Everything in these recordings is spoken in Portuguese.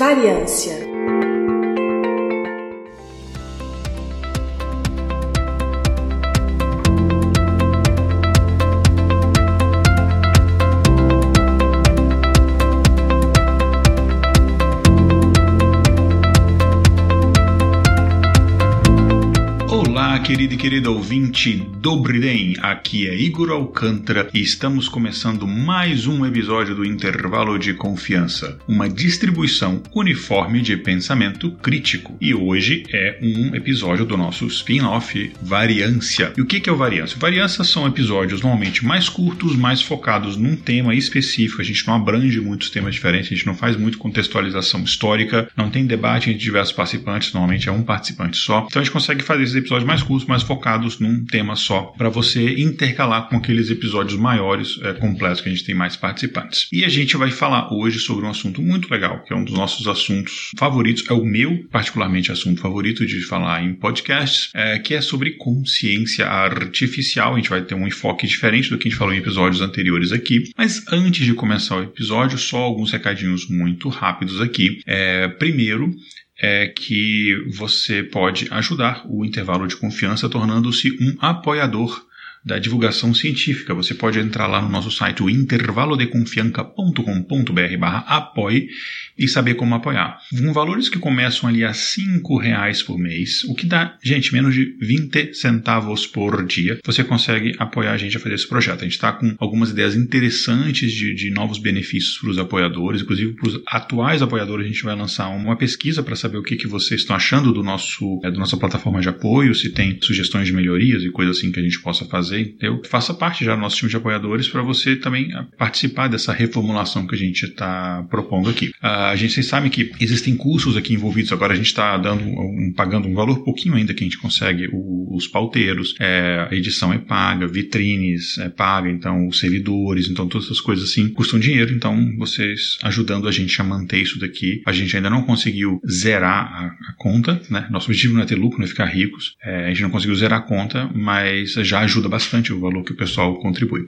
Variância querido e querida ouvinte Dobriden, aqui é Igor Alcântara e estamos começando mais um episódio do Intervalo de Confiança, uma distribuição uniforme de pensamento crítico. E hoje é um episódio do nosso spin-off Variância. E o que é o Variância? Variância são episódios normalmente mais curtos, mais focados num tema específico. A gente não abrange muitos temas diferentes, a gente não faz muito contextualização histórica, não tem debate entre diversos participantes, normalmente é um participante só. Então a gente consegue fazer esses episódios mais curtos mais focados num tema só, para você intercalar com aqueles episódios maiores, é, completos, que a gente tem mais participantes. E a gente vai falar hoje sobre um assunto muito legal, que é um dos nossos assuntos favoritos, é o meu, particularmente, assunto favorito de falar em podcasts, é, que é sobre consciência artificial. A gente vai ter um enfoque diferente do que a gente falou em episódios anteriores aqui. Mas antes de começar o episódio, só alguns recadinhos muito rápidos aqui. É, primeiro, é que você pode ajudar o intervalo de confiança tornando-se um apoiador da divulgação científica. Você pode entrar lá no nosso site, o intervalodeconfianca.com.br barra apoie e saber como apoiar. Com valores que começam ali a cinco reais por mês, o que dá, gente, menos de 20 centavos por dia, você consegue apoiar a gente a fazer esse projeto. A gente está com algumas ideias interessantes de, de novos benefícios para os apoiadores, inclusive para os atuais apoiadores, a gente vai lançar uma pesquisa para saber o que, que vocês estão achando do nosso, é, da nossa plataforma de apoio, se tem sugestões de melhorias e coisas assim que a gente possa fazer, entendeu? Faça parte já do nosso time de apoiadores para você também participar dessa reformulação que a gente está propondo aqui. Uh, a gente, vocês que existem cursos aqui envolvidos, agora a gente está dando um, pagando um valor pouquinho ainda que a gente consegue os pauteiros, é, a edição é paga, vitrines é paga, então os servidores, então todas essas coisas assim custam dinheiro, então vocês ajudando a gente a manter isso daqui. A gente ainda não conseguiu zerar a, a conta, né? Nosso objetivo não é ter lucro, não é ficar ricos. É, a gente não conseguiu zerar a conta, mas já ajuda bastante o valor que o pessoal contribui.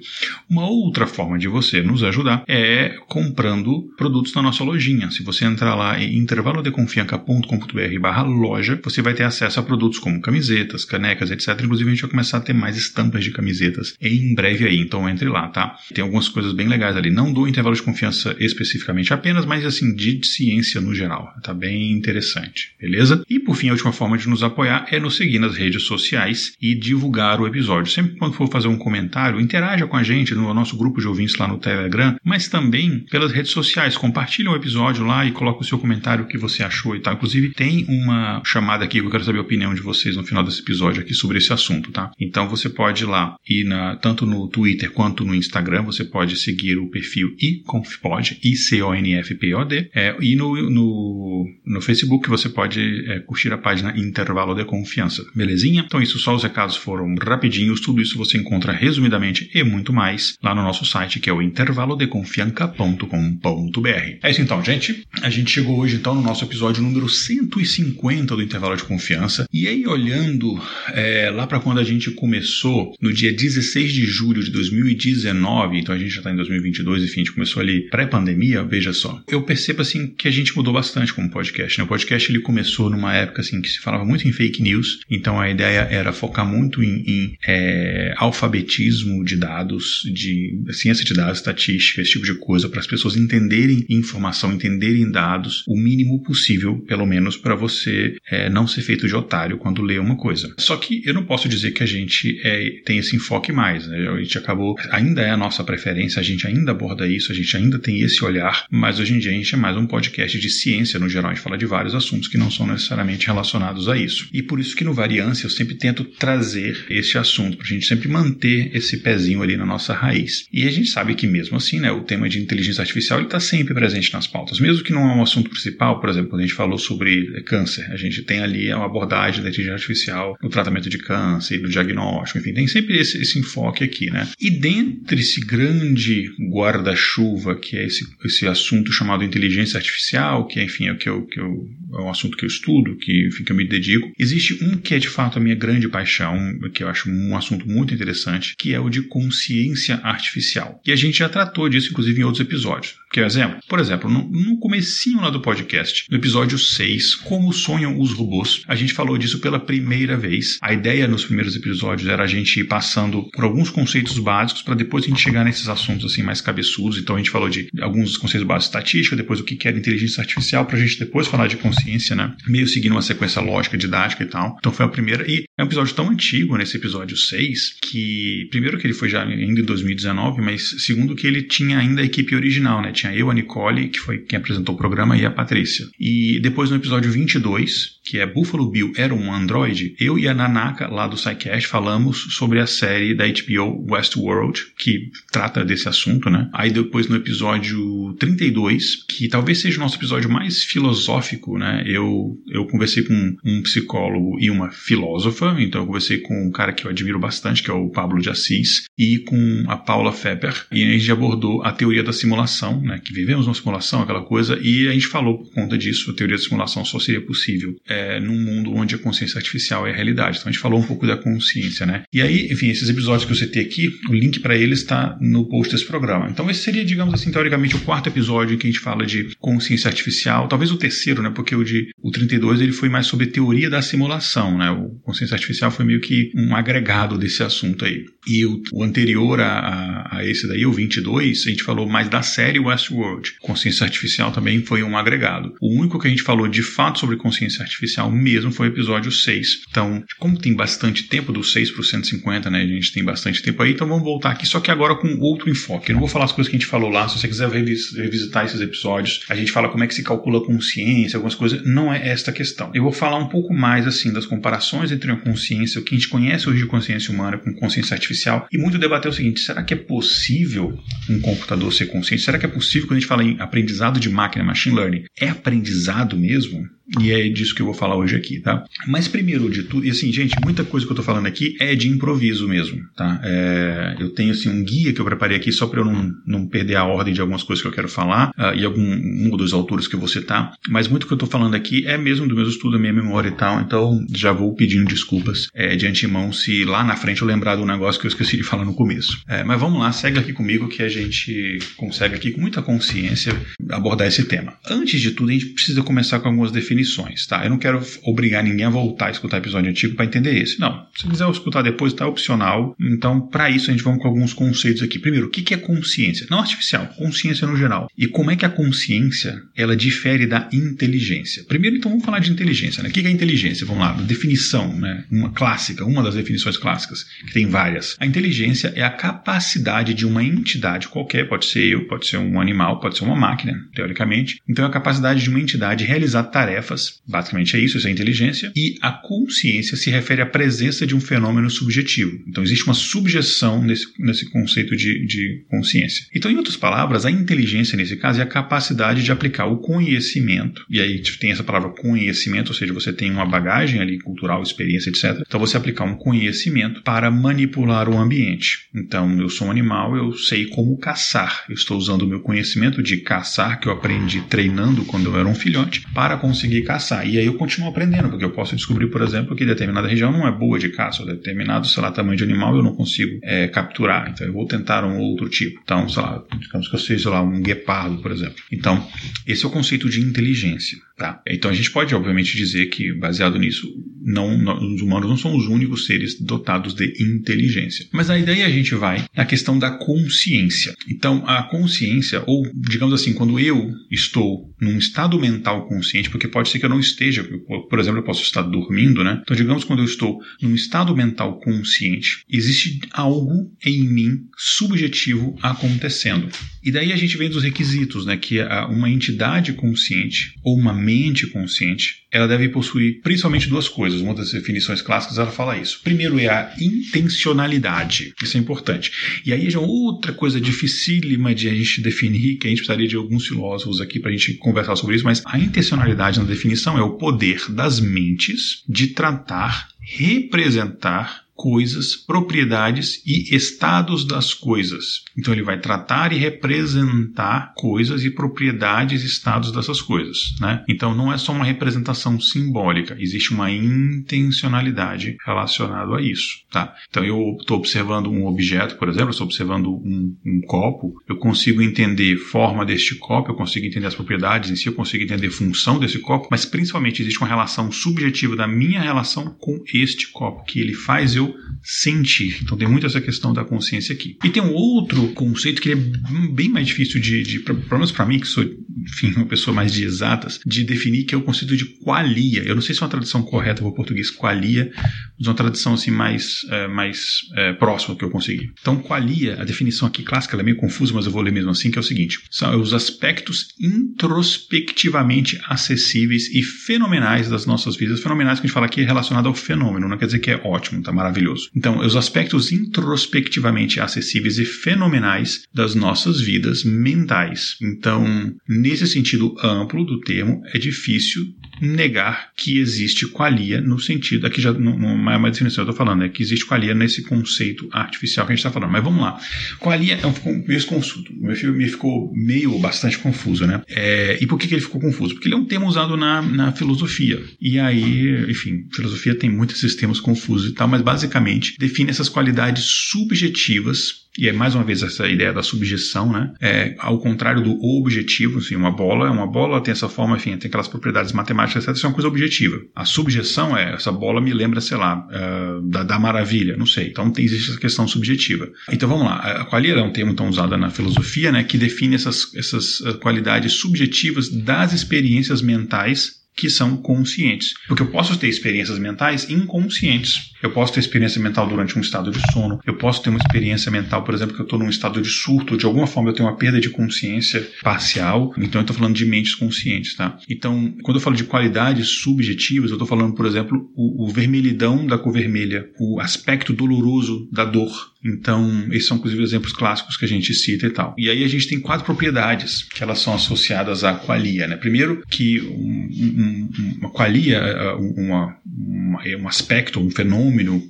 Uma outra forma de você nos ajudar é comprando produtos na nossa lojinha se você entrar lá em intervalodeconfianca.com.br barra loja, você vai ter acesso a produtos como camisetas, canecas, etc. Inclusive a gente vai começar a ter mais estampas de camisetas em breve aí, então entre lá, tá? Tem algumas coisas bem legais ali, não do intervalo de confiança especificamente apenas, mas assim, de ciência no geral. Tá bem interessante, beleza? E por fim, a última forma de nos apoiar é nos seguir nas redes sociais e divulgar o episódio. Sempre quando for fazer um comentário, interaja com a gente no nosso grupo de ouvintes lá no Telegram, mas também pelas redes sociais. Compartilhe o episódio lá e coloca o seu comentário, o que você achou e tal. Inclusive, tem uma chamada aqui que eu quero saber a opinião de vocês no final desse episódio aqui sobre esse assunto, tá? Então você pode ir lá e na, tanto no Twitter quanto no Instagram, você pode seguir o perfil iconfpod, I-C-O-N-F-P-O-D, é, e no, no, no Facebook você pode é, curtir a página Intervalo de Confiança, belezinha? Então isso, só os recados foram rapidinhos, tudo isso você encontra resumidamente e muito mais lá no nosso site que é o intervalodeconfianca.com.br. É isso então, gente a gente chegou hoje então no nosso episódio número 150 do Intervalo de Confiança. E aí, olhando é, lá para quando a gente começou, no dia 16 de julho de 2019, então a gente já está em 2022, enfim, a gente começou ali pré-pandemia, veja só. Eu percebo assim que a gente mudou bastante como podcast. Né? O podcast ele começou numa época assim que se falava muito em fake news, então a ideia era focar muito em, em é, alfabetismo de dados, de ciência de dados, estatística, esse tipo de coisa, para as pessoas entenderem informação, entenderem entenderem dados o mínimo possível, pelo menos para você é, não ser feito de otário quando lê uma coisa. Só que eu não posso dizer que a gente é, tem esse enfoque mais. Né? A gente acabou, ainda é a nossa preferência, a gente ainda aborda isso, a gente ainda tem esse olhar, mas hoje em dia a gente é mais um podcast de ciência no geral. A gente fala de vários assuntos que não são necessariamente relacionados a isso. E por isso que no Variância eu sempre tento trazer esse assunto, para a gente sempre manter esse pezinho ali na nossa raiz. E a gente sabe que mesmo assim, né, o tema de inteligência artificial está sempre presente nas pautas mesmo que não é um assunto principal, por exemplo, quando a gente falou sobre câncer, a gente tem ali uma abordagem da inteligência artificial no tratamento de câncer, do diagnóstico, enfim, tem sempre esse, esse enfoque aqui, né? E dentre esse grande guarda-chuva que é esse, esse assunto chamado inteligência artificial, que enfim é o que eu, que eu é um assunto que eu estudo, que, enfim, que eu me dedico, existe um que é de fato a minha grande paixão, que eu acho um assunto muito interessante, que é o de consciência artificial. E a gente já tratou disso, inclusive, em outros episódios. Quer exemplo? Por exemplo, no, no comecinho lá do podcast, no episódio 6, Como Sonham os Robôs, a gente falou disso pela primeira vez. A ideia nos primeiros episódios era a gente ir passando por alguns conceitos básicos para depois a gente chegar nesses assuntos assim mais cabeçudos. Então a gente falou de alguns conceitos básicos de estatística, depois o que é inteligência artificial, para a gente depois falar de consciência, né? Meio seguindo uma sequência lógica, didática e tal. Então foi a primeira. E é um episódio tão antigo, nesse episódio 6, que primeiro que ele foi já ainda em 2019, mas segundo que ele tinha ainda a equipe original, né? Tinha eu, a Nicole, que foi quem apresentou o programa, e a Patrícia. E depois no episódio 22, que é Buffalo Bill era um androide, eu e a Nanaka lá do SciCast falamos sobre a série da HBO Westworld, que trata desse assunto, né? Aí depois no episódio 32, que talvez seja o nosso episódio mais filosófico, né? Eu, eu conversei com um psicólogo e uma filósofa, então eu conversei com um cara que eu admiro bastante, que é o Pablo de Assis, e com a Paula Feber, e a gente abordou a teoria da simulação, né? Que vivemos uma simulação, aquela coisa, e a gente falou por conta disso, a teoria da simulação só seria possível é, num mundo onde a consciência artificial é a realidade. Então a gente falou um pouco da consciência, né? E aí, enfim, esses episódios que eu citei aqui, o link para eles está no post desse programa. Então esse seria, digamos assim, teoricamente o quarto episódio em que a gente fala de consciência artificial, talvez o terceiro, né? Porque o de o 32 ele foi mais sobre teoria da simulação, né? O consciência artificial foi meio que um agregado desse assunto aí. E o, o anterior a, a, a, esse daí, o 22, a gente falou mais da série Westworld. Consciência artificial também foi um agregado. O único que a gente falou de fato sobre consciência artificial mesmo foi o episódio 6. Então, como tem bastante tempo, do 6 para o 150, né? A gente tem bastante tempo aí, então vamos voltar aqui, só que agora com outro enfoque. Eu não vou falar as coisas que a gente falou lá, se você quiser revisitar esses episódios, a gente fala como é que se calcula a consciência, algumas coisas. Não é esta questão. Eu vou falar um pouco mais, assim, das comparações entre a consciência, o que a gente conhece hoje de consciência humana com consciência artificial artificial e muito debater o seguinte: será que é possível um computador ser consciente? Será que é possível, quando a gente fala em aprendizado de máquina, machine learning, é aprendizado mesmo? E é disso que eu vou falar hoje aqui, tá? Mas primeiro de tudo, e assim, gente, muita coisa que eu tô falando aqui é de improviso mesmo, tá? É, eu tenho, assim, um guia que eu preparei aqui só para eu não, não perder a ordem de algumas coisas que eu quero falar uh, e algum um dos autores que eu vou citar, mas muito que eu tô falando aqui é mesmo do meu estudo, da minha memória e tal, então já vou pedindo desculpas é, de antemão se lá na frente eu lembrar do negócio que eu esqueci de falar no começo. É, mas vamos lá, segue aqui comigo que a gente consegue aqui com muita consciência abordar esse tema. Antes de tudo, a gente precisa começar com algumas definições, tá? Eu não quero obrigar ninguém a voltar a escutar episódio antigo para entender esse. Não. Se quiser escutar depois, tá opcional. Então, para isso, a gente vai com alguns conceitos aqui. Primeiro, o que é consciência? Não artificial, consciência no geral. E como é que a consciência ela difere da inteligência? Primeiro, então, vamos falar de inteligência. Né? O que é inteligência? Vamos lá, definição, né? Uma clássica, uma das definições clássicas, que tem várias. A inteligência é a capacidade de uma entidade qualquer, pode ser eu, pode ser um animal, pode ser uma máquina, teoricamente. Então, é a capacidade de uma entidade realizar tarefas. Basicamente é isso, isso é inteligência. E a consciência se refere à presença de um fenômeno subjetivo. Então existe uma subjeção nesse, nesse conceito de, de consciência. Então, em outras palavras, a inteligência nesse caso é a capacidade de aplicar o conhecimento. E aí tem essa palavra conhecimento, ou seja, você tem uma bagagem ali cultural, experiência, etc. Então você aplicar um conhecimento para manipular o ambiente. Então eu sou um animal, eu sei como caçar. Eu estou usando o meu conhecimento de caçar que eu aprendi treinando quando eu era um filhote para conseguir conseguir caçar. E aí eu continuo aprendendo, porque eu posso descobrir, por exemplo, que determinada região não é boa de caça, ou determinado, sei lá, tamanho de animal eu não consigo é, capturar. Então eu vou tentar um outro tipo. Então, sei lá, digamos que eu seja, sei lá, um guepardo, por exemplo. Então, esse é o conceito de inteligência. Tá? Então a gente pode, obviamente, dizer que, baseado nisso, não, não, os humanos não são os únicos seres dotados de inteligência. Mas a ideia a gente vai na questão da consciência. Então, a consciência, ou digamos assim, quando eu estou num estado mental consciente, porque pode ser que eu não esteja, por exemplo, eu posso estar dormindo, né? Então, digamos quando eu estou num estado mental consciente, existe algo em mim subjetivo acontecendo. E daí a gente vem dos requisitos, né? Que uma entidade consciente ou uma mente consciente, ela deve possuir principalmente duas coisas. Uma das definições clássicas ela fala isso. Primeiro é a intencionalidade. Isso é importante. E aí já outra coisa dificílima de a gente definir, que a gente precisaria de alguns filósofos aqui para a gente conversar sobre isso, mas a intencionalidade na definição é o poder das mentes de tratar, representar coisas, propriedades e estados das coisas. Então ele vai tratar e representar coisas e propriedades e estados dessas coisas. Né? Então não é só uma representação simbólica, existe uma intencionalidade relacionada a isso. Tá? Então eu estou observando um objeto, por exemplo, estou observando um, um copo, eu consigo entender forma deste copo, eu consigo entender as propriedades em si, eu consigo entender função desse copo, mas principalmente existe uma relação subjetiva da minha relação com este copo, que ele faz eu sentir. Então tem muito essa questão da consciência aqui. E tem um outro conceito que é bem mais difícil de, de pelo menos para mim, que sou, enfim, uma pessoa mais de exatas, de definir, que é o conceito de qualia. Eu não sei se é uma tradução correta para o português qualia, mas uma tradução assim mais, é, mais é, próxima que eu consegui. Então, qualia, a definição aqui clássica, ela é meio confusa, mas eu vou ler mesmo assim, que é o seguinte: são os aspectos introspectivamente acessíveis e fenomenais das nossas vidas. Fenomenais que a gente fala aqui é relacionado ao fenômeno, não quer dizer que é ótimo, tá maravilhoso. Então, os aspectos introspectivamente acessíveis e fenomenais das nossas vidas mentais. Então, nesse sentido amplo do termo, é difícil negar que existe qualia no sentido, aqui já não, é uma definição que eu estou falando, é que existe qualia nesse conceito artificial que a gente está falando. Mas vamos lá. Qualia é um meio consulto. Meu filho me ficou meio bastante confuso, né? É, e por que, que ele ficou confuso? Porque ele é um termo usado na, na filosofia. E aí, enfim, filosofia tem muitos sistemas confusos e tal, mas basicamente define essas qualidades subjetivas e é mais uma vez essa ideia da subjeção, né? É, ao contrário do objetivo, assim, uma bola é uma bola, tem essa forma, enfim, tem aquelas propriedades matemáticas, etc. Isso é uma coisa objetiva. A subjeção é, essa bola me lembra, sei lá, uh, da, da maravilha, não sei. Então tem, existe essa questão subjetiva. Então vamos lá. A qualia é um termo tão usado na filosofia, né? Que define essas, essas uh, qualidades subjetivas das experiências mentais que são conscientes. Porque eu posso ter experiências mentais inconscientes. Eu posso ter experiência mental durante um estado de sono. Eu posso ter uma experiência mental, por exemplo, que eu estou num estado de surto. De alguma forma eu tenho uma perda de consciência parcial. Então eu estou falando de mentes conscientes, tá? Então, quando eu falo de qualidades subjetivas, eu estou falando, por exemplo, o, o vermelhidão da cor vermelha, o aspecto doloroso da dor. Então, esses são inclusive exemplos clássicos que a gente cita e tal. E aí a gente tem quatro propriedades que elas são associadas à qualia, né? Primeiro, que um, um, uma qualia, uma, uma, um aspecto, um fenômeno,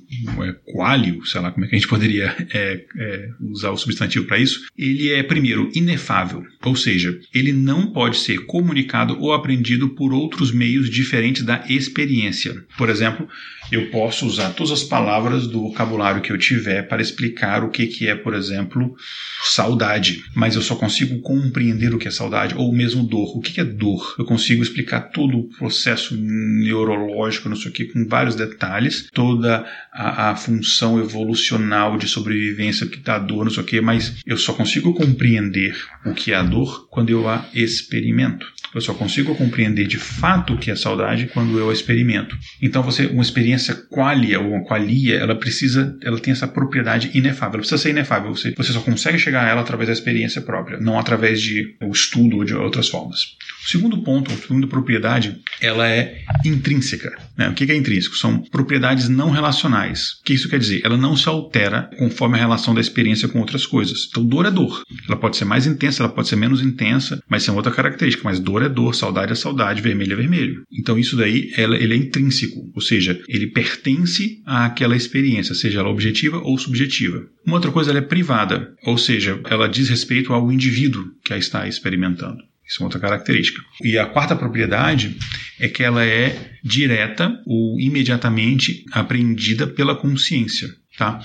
é, qualio, sei lá como é que a gente poderia é, é, usar o substantivo para isso, ele é, primeiro, inefável, ou seja, ele não pode ser comunicado ou aprendido por outros meios diferentes da experiência. Por exemplo, eu posso usar todas as palavras do vocabulário que eu tiver para explicar o que, que é, por exemplo, saudade, mas eu só consigo compreender o que é saudade, ou mesmo dor. O que é dor? Eu consigo explicar todo o processo neurológico, não sei o que, com vários detalhes, toda a, a função evolucional de sobrevivência que dá dor, não sei o que, mas eu só consigo compreender o que é a dor quando eu a experimento. Eu só consigo compreender de fato o que é saudade quando eu a experimento. Então você, uma experiência qualia ou uma qualia, ela precisa, ela tem essa propriedade inefável. Ela precisa ser inefável. Você, você só consegue chegar a ela através da experiência própria, não através de o estudo ou de outras formas. O segundo ponto, a segunda propriedade, ela é intrínseca. Né? O que é intrínseco? São propriedades não relacionais. O que isso quer dizer? Ela não se altera conforme a relação da experiência com outras coisas. Então, dor é dor. Ela pode ser mais intensa, ela pode ser menos intensa, mas é outra característica. Mas dor é dor, saudade é saudade, vermelho é vermelho. Então, isso daí, ela, ele é intrínseco, ou seja, ele pertence àquela experiência, seja ela objetiva ou subjetiva. Uma outra coisa, ela é privada, ou seja, ela diz respeito ao indivíduo que a está experimentando. Isso é outra característica. E a quarta propriedade é que ela é direta ou imediatamente apreendida pela consciência. Tá?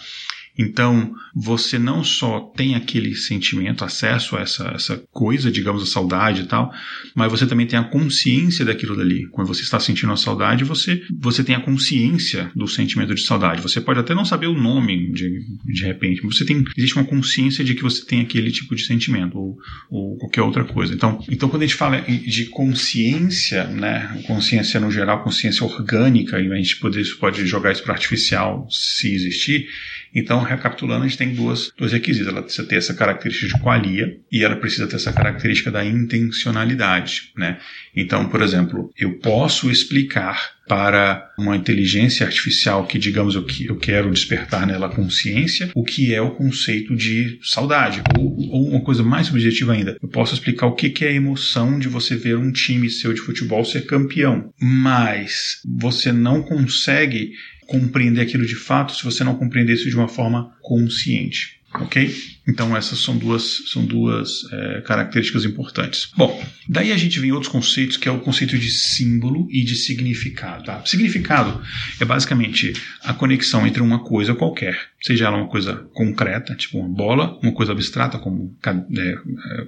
Então, você não só tem aquele sentimento, acesso a essa, essa coisa, digamos, a saudade e tal, mas você também tem a consciência daquilo dali. Quando você está sentindo a saudade, você, você tem a consciência do sentimento de saudade. Você pode até não saber o nome de, de repente, mas você tem, existe uma consciência de que você tem aquele tipo de sentimento ou, ou qualquer outra coisa. Então, então, quando a gente fala de consciência, né, consciência no geral, consciência orgânica, e a gente pode, pode jogar isso para artificial se existir, então, recapitulando, a gente tem duas, dois requisitos. Ela precisa ter essa característica de qualia e ela precisa ter essa característica da intencionalidade. Né? Então, por exemplo, eu posso explicar para uma inteligência artificial que, digamos, eu, eu quero despertar nela consciência, o que é o conceito de saudade. Ou, ou uma coisa mais subjetiva ainda, eu posso explicar o que, que é a emoção de você ver um time seu de futebol ser campeão. Mas você não consegue compreender aquilo de fato se você não compreender isso de uma forma consciente. Ok? Então essas são duas, são duas é, características importantes. Bom, daí a gente vem outros conceitos, que é o conceito de símbolo e de significado. Tá? Significado é basicamente a conexão entre uma coisa qualquer, seja ela uma coisa concreta, tipo uma bola, uma coisa abstrata como, é,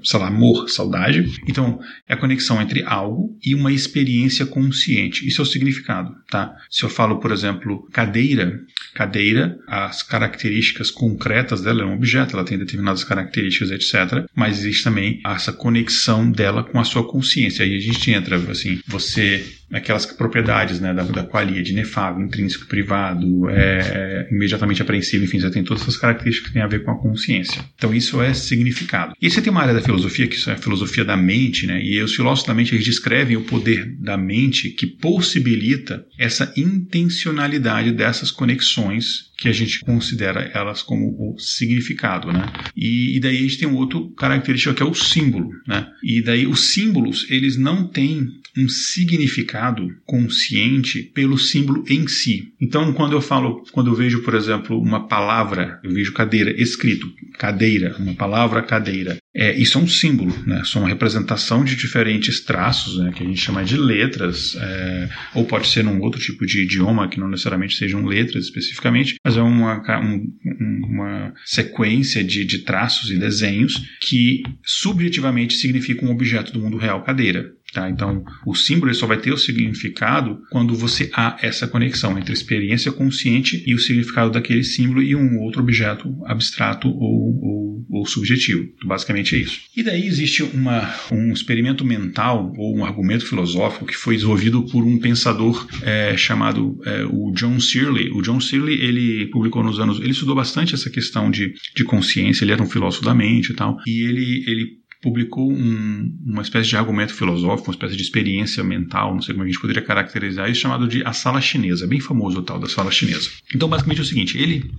sei lá, amor, saudade. Então, é a conexão entre algo e uma experiência consciente. Isso é o significado, tá? Se eu falo, por exemplo, cadeira, cadeira, as características concretas dela é um objeto, ela tem determinadas características, etc. Mas existe também essa conexão dela com a sua consciência. Aí a gente entra, assim, você aquelas propriedades né, da, da qualia de inefável, intrínseco, privado, é, é, imediatamente apreensível, enfim, você tem todas essas características que têm a ver com a consciência. Então isso é significado. E você tem uma área da filosofia, que é a filosofia da mente, né, e os filósofos da mente eles descrevem o poder da mente que possibilita essa intencionalidade dessas conexões que a gente considera elas como o significado, né? E, e, daí a gente tem um outro característica que é o símbolo, né? E daí os símbolos, eles não têm um significado consciente pelo símbolo em si. Então, quando eu falo, quando eu vejo, por exemplo, uma palavra, eu vejo cadeira escrito, cadeira, uma palavra cadeira, é, isso é um símbolo, né? São uma representação de diferentes traços, né? Que a gente chama de letras, é, ou pode ser num outro tipo de idioma que não necessariamente sejam letras especificamente, mas é uma, um, uma sequência de, de traços e desenhos que subjetivamente significam um objeto do mundo real, cadeira. Tá? Então, o símbolo só vai ter o significado quando você há essa conexão entre experiência consciente e o significado daquele símbolo e um outro objeto abstrato ou, ou, ou subjetivo. Então, basicamente é isso. E daí existe uma, um experimento mental ou um argumento filosófico que foi desenvolvido por um pensador é, chamado é, o John Searle. O John Searle ele publicou nos anos, ele estudou bastante essa questão de, de consciência. Ele era um filósofo da mente e tal. E ele ele publicou um, uma espécie de argumento filosófico, uma espécie de experiência mental, não sei como a gente poderia caracterizar isso, chamado de a sala chinesa, bem famoso o tal da sala chinesa. Então, basicamente é o seguinte, ele,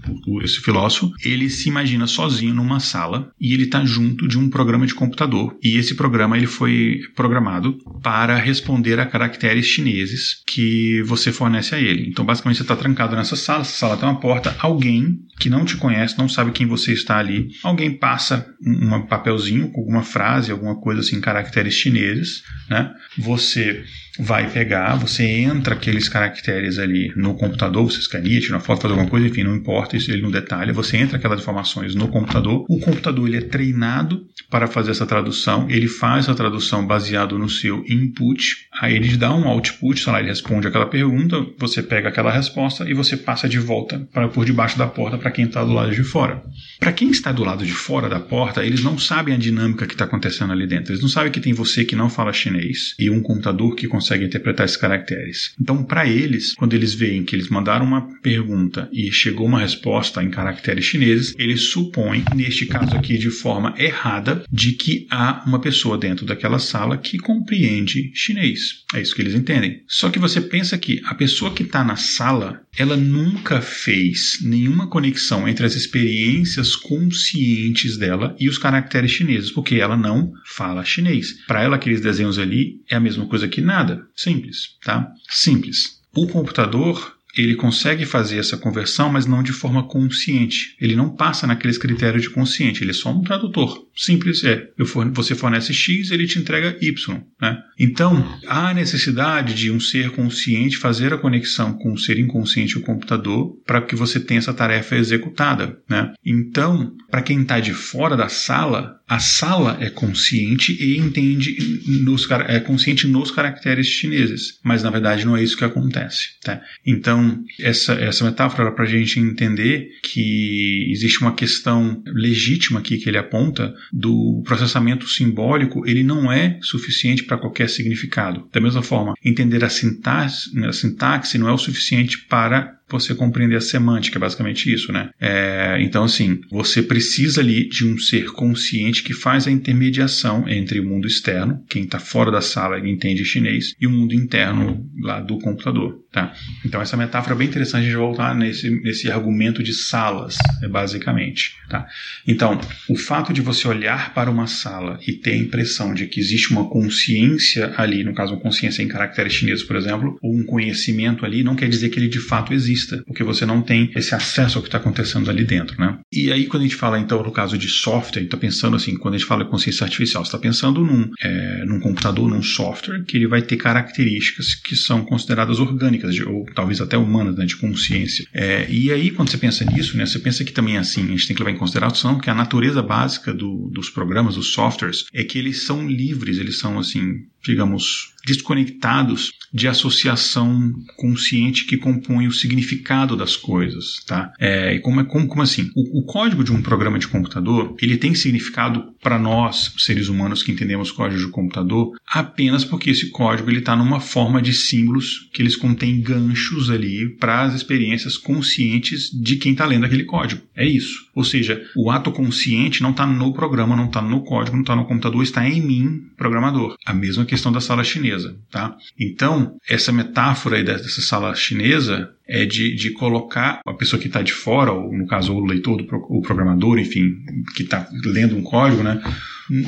esse filósofo, ele se imagina sozinho numa sala e ele está junto de um programa de computador e esse programa ele foi programado para responder a caracteres chineses que você fornece a ele. Então, basicamente você está trancado nessa sala, essa sala tem uma porta, alguém que não te conhece, não sabe quem você está ali, alguém passa um papelzinho com alguma frase, alguma coisa assim, caracteres chineses, né? Você vai pegar, você entra aqueles caracteres ali no computador, você escaneia, tira uma foto, faz alguma coisa, enfim, não importa isso ele não detalha, você entra aquelas informações no computador, o computador ele é treinado para fazer essa tradução, ele faz a tradução baseado no seu input, aí ele dá um output, sei lá, ele responde aquela pergunta, você pega aquela resposta e você passa de volta para por debaixo da porta para quem está do lado de fora. Para quem está do lado de fora da porta, eles não sabem a dinâmica que está acontecendo ali dentro, eles não sabem que tem você que não fala chinês e um computador que consegue interpretar esses caracteres. Então, para eles, quando eles veem que eles mandaram uma pergunta e chegou uma resposta em caracteres chineses, eles supõem, neste caso aqui de forma errada, de que há uma pessoa dentro daquela sala que compreende chinês. É isso que eles entendem. Só que você pensa que a pessoa que está na sala, ela nunca fez nenhuma conexão entre as experiências conscientes dela e os caracteres chineses, porque ela não fala chinês. Para ela, aqueles desenhos ali é a mesma coisa que nada. Simples, tá? Simples. O computador ele consegue fazer essa conversão, mas não de forma consciente. Ele não passa naqueles critérios de consciente, ele é só um tradutor. Simples é. você fornece X, ele te entrega Y. Né? Então, há necessidade de um ser consciente fazer a conexão com o ser inconsciente, o computador, para que você tenha essa tarefa executada. Né? Então, para quem está de fora da sala, a sala é consciente e entende nos, é consciente nos caracteres chineses, mas na verdade não é isso que acontece. Tá? Então, essa, essa metáfora é para a gente entender que existe uma questão legítima aqui que ele aponta do processamento simbólico, ele não é suficiente para qualquer significado. Da mesma forma, entender a sintaxe, a sintaxe não é o suficiente para você compreender a semântica, é basicamente isso, né? É, então, assim, você precisa ali de um ser consciente que faz a intermediação entre o mundo externo, quem está fora da sala e entende chinês, e o mundo interno lá do computador, tá? Então, essa metáfora é bem interessante de voltar nesse, nesse argumento de salas, é basicamente, tá? Então, o fato de você olhar para uma sala e ter a impressão de que existe uma consciência ali, no caso, uma consciência em caracteres chineses, por exemplo, ou um conhecimento ali, não quer dizer que ele de fato existe vista, porque você não tem esse acesso ao que está acontecendo ali dentro, né? E aí, quando a gente fala, então, no caso de software, está pensando assim, quando a gente fala consciência artificial, está pensando num, é, num computador, num software, que ele vai ter características que são consideradas orgânicas, de, ou talvez até humanas, né, de consciência. É, e aí, quando você pensa nisso, né, você pensa que também, assim, a gente tem que levar em consideração que a natureza básica do, dos programas, dos softwares, é que eles são livres, eles são, assim, digamos, desconectados de associação consciente que compõe o significado das coisas, tá? É, como, é, como, como assim? O, o, código de um programa de computador, ele tem significado para nós, seres humanos que entendemos código de computador, apenas porque esse código ele está numa forma de símbolos que eles contêm ganchos ali para as experiências conscientes de quem está lendo aquele código. É isso. Ou seja, o ato consciente não está no programa, não está no código, não está no computador, está em mim, programador. A mesma questão da sala chinesa, tá? Então, essa metáfora aí dessa sala chinesa é de, de colocar a pessoa que está de fora, ou no caso o leitor, do, o programador, enfim, que está lendo um código, né?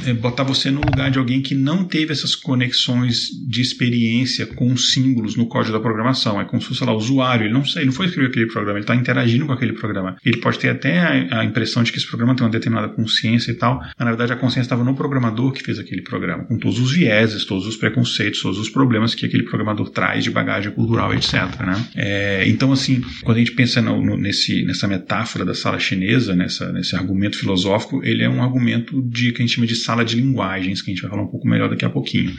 É botar você no lugar de alguém que não teve essas conexões de experiência com símbolos no código da programação. É como se fosse lá, o usuário. Ele não ele não foi escrever aquele programa, ele está interagindo com aquele programa. Ele pode ter até a, a, impressão de que esse programa tem uma determinada consciência e tal, mas na verdade a consciência estava no programador que fez aquele programa, com todos os vieses, todos os preconceitos, todos os problemas que aquele programador traz de bagagem cultural, etc. Né? É, então, assim, quando a gente pensa no, no, nesse, nessa metáfora da sala chinesa, nessa, nesse argumento filosófico, ele é um argumento de que a gente chama de sala de linguagens, que a gente vai falar um pouco melhor daqui a pouquinho.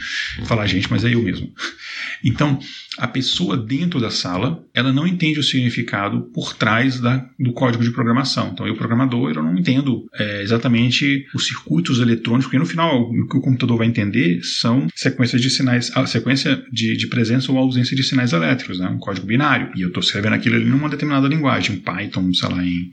Falar gente, mas é eu mesmo. Então, a pessoa dentro da sala, ela não entende o significado por trás da, do código de programação. Então, eu, programador, eu não entendo é, exatamente os circuitos eletrônicos, porque no final o que o computador vai entender são sequências de sinais, a sequência de, de presença ou ausência de sinais elétricos, né? um código binário. E eu estou escrevendo aquilo ali numa determinada linguagem, Python, sei lá, em,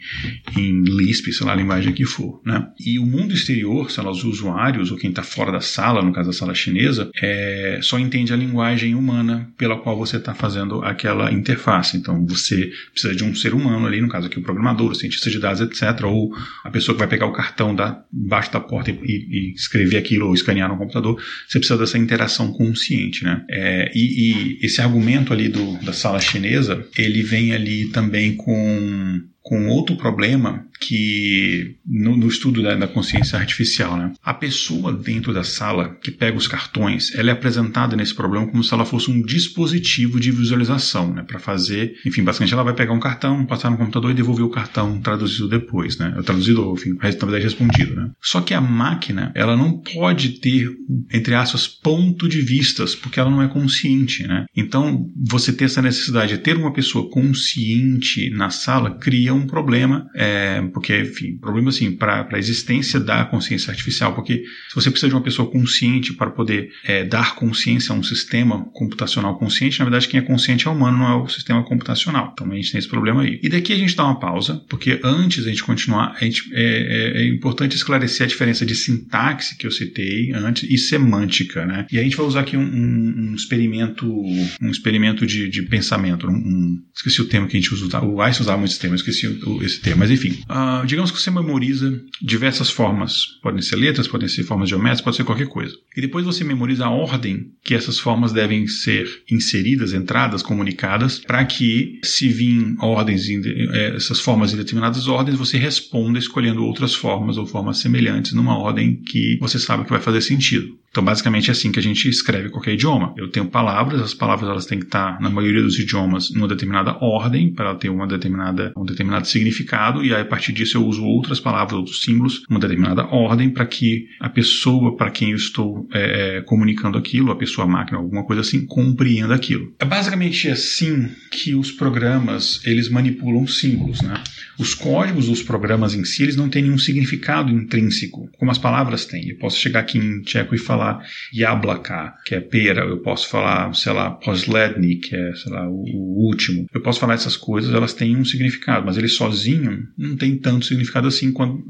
em Lisp, sei lá, a linguagem que for. Né? E o mundo exterior, sei lá, os usuários ou quem está fora da sala, no caso da sala chinesa, é, só entende a linguagem humana pela qual você está fazendo aquela interface. Então, você precisa de um ser humano ali, no caso aqui o programador, o cientista de dados, etc., ou a pessoa que vai pegar o cartão da, embaixo da porta e, e, escrever aquilo ou escanear no computador. Você precisa dessa interação consciente, né? É, e, e, esse argumento ali do, da sala chinesa, ele vem ali também com com outro problema que no, no estudo da, da, consciência artificial, né? A pessoa dentro da sala que pega os cartões, ela é apresentada nesse problema como se ela fosse um dispositivo de visualização, né? Para fazer, enfim, basicamente ela vai pegar um cartão, passar no computador e devolver o cartão traduzido depois, né? Traduzido, enfim, verdade respondido, né? Só que a máquina, ela não pode ter, entre aspas, ponto de vistas, porque ela não é consciente, né? Então, você ter essa necessidade de ter uma pessoa consciente na sala cria um problema é, porque, enfim, problema assim, para a existência da consciência artificial, porque se você precisa de uma pessoa consciente para poder é, dar consciência a um sistema computacional consciente, na verdade quem é consciente é humano, não é o sistema computacional. Então a gente tem esse problema aí. E daqui a gente dá uma pausa, porque antes a gente continuar, a gente, é, é, é importante esclarecer a diferença de sintaxe que eu citei antes e semântica, né? E a gente vai usar aqui um, um, um experimento, um experimento de, de pensamento, um, esqueci o termo que a gente usa, o Einstein usava muito esse termo, esqueci esse termo, mas enfim, Uh, digamos que você memoriza diversas formas. Podem ser letras, podem ser formas geométricas, pode ser qualquer coisa. E depois você memoriza a ordem que essas formas devem ser inseridas, entradas, comunicadas, para que, se vir ordens, eh, essas formas em determinadas ordens, você responda escolhendo outras formas ou formas semelhantes numa ordem que você sabe que vai fazer sentido. Então, basicamente é assim que a gente escreve qualquer idioma. Eu tenho palavras, as palavras elas têm que estar, na maioria dos idiomas, numa determinada ordem, para ter uma determinada, um determinado significado, e aí, a partir disso eu uso outras palavras, outros símbolos, numa determinada ordem, para que a pessoa para quem eu estou é, é, comunicando aquilo, a pessoa, a máquina, alguma coisa assim, compreenda aquilo. É basicamente assim que os programas, eles manipulam símbolos, né? Os códigos dos programas em si, eles não têm nenhum significado intrínseco, como as palavras têm. Eu posso chegar aqui em tcheco e falar jablaka, que é pera. Eu posso falar, sei lá, posledni, que é, sei lá, o, o, último. Eu posso falar essas coisas, elas têm um significado, mas ele sozinho não tem tanto significado assim quando